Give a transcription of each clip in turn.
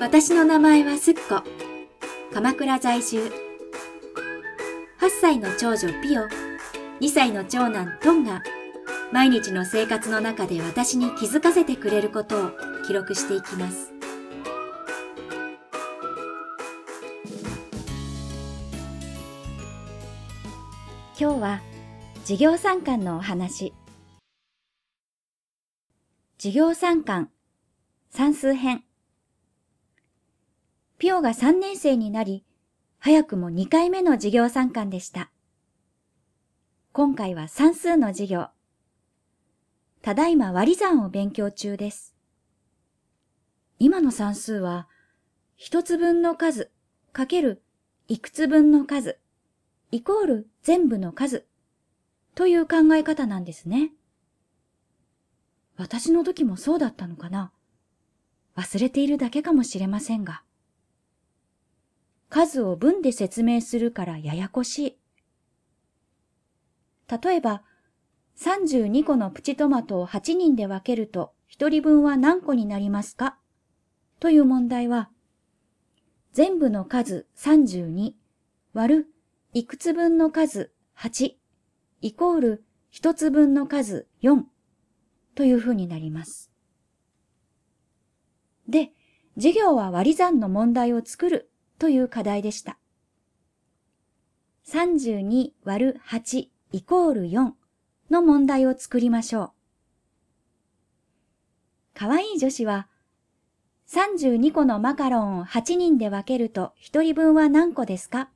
私の名前はすっこ。鎌倉在住。8歳の長女ピオ、2歳の長男トンが、毎日の生活の中で私に気づかせてくれることを記録していきます。今日は授業参観のお話。授業参観算数編。ピオが3年生になり、早くも2回目の授業参観でした。今回は算数の授業。ただいま割り算を勉強中です。今の算数は、一つ分の数かけるいくつ分の数イコール全部の数という考え方なんですね。私の時もそうだったのかな忘れているだけかもしれませんが。数を分で説明するからややこしい。例えば、32個のプチトマトを8人で分けると1人分は何個になりますか？という問題は、全部の数32割るいくつ分の数8イコール1つ分の数4というふうになります。で、授業は割り算の問題を作るという課題でした。32割る8イコール4の問題を作りましょう。かわいい女子は、32個のマカロンを8人で分けると1人分は何個ですか？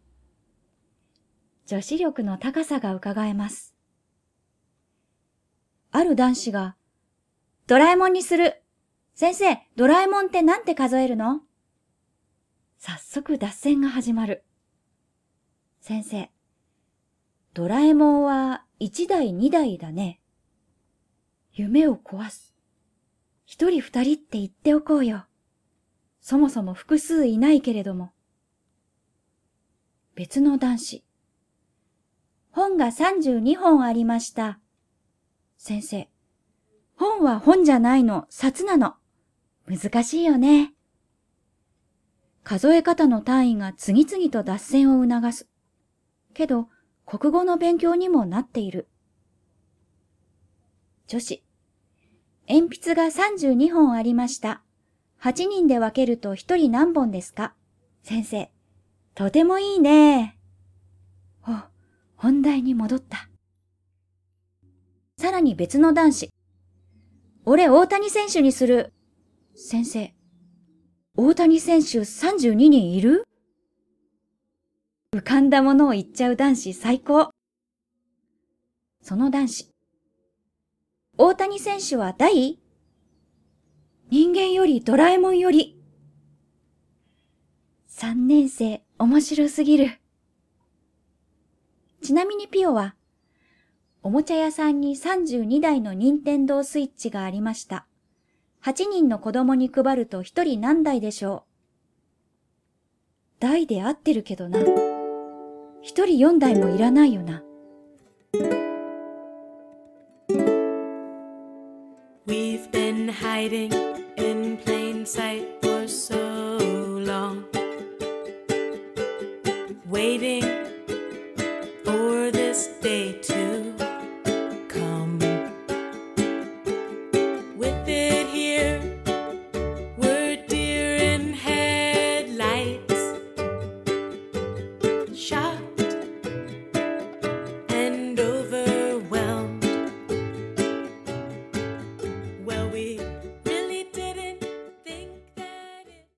女子力の高さが伺えます。ある男子が、ドラえもんにする先生、ドラえもんってなんて数えるの？早速脱線が始まる。先生、ドラえもんは一台二台だね。夢を壊す。一人二人って言っておこうよ。そもそも複数いないけれども。別の男子。本が32本ありました。先生。本は本じゃないの、札なの。難しいよね。数え方の単位が次々と脱線を促す。けど、国語の勉強にもなっている。女子。鉛筆が32本ありました。8人で分けると1人何本ですか？先生。とてもいいね。お、本題に戻った。さらに別の男子。俺大谷選手にする。先生、大谷選手32人いる？浮かんだものを言っちゃう男子最高。その男子。大谷選手は大？人間よりドラえもんより。三年生、面白すぎる。ちなみにピオは、おもちゃ屋さんに32台の任天堂スイッチがありました。8人の子供に配ると1人何台でしょう？台で合ってるけどな。1人4台もいらないよな。We've been hiding in plain sight for so